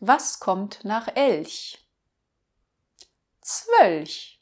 Was kommt nach Elch? Zwölch.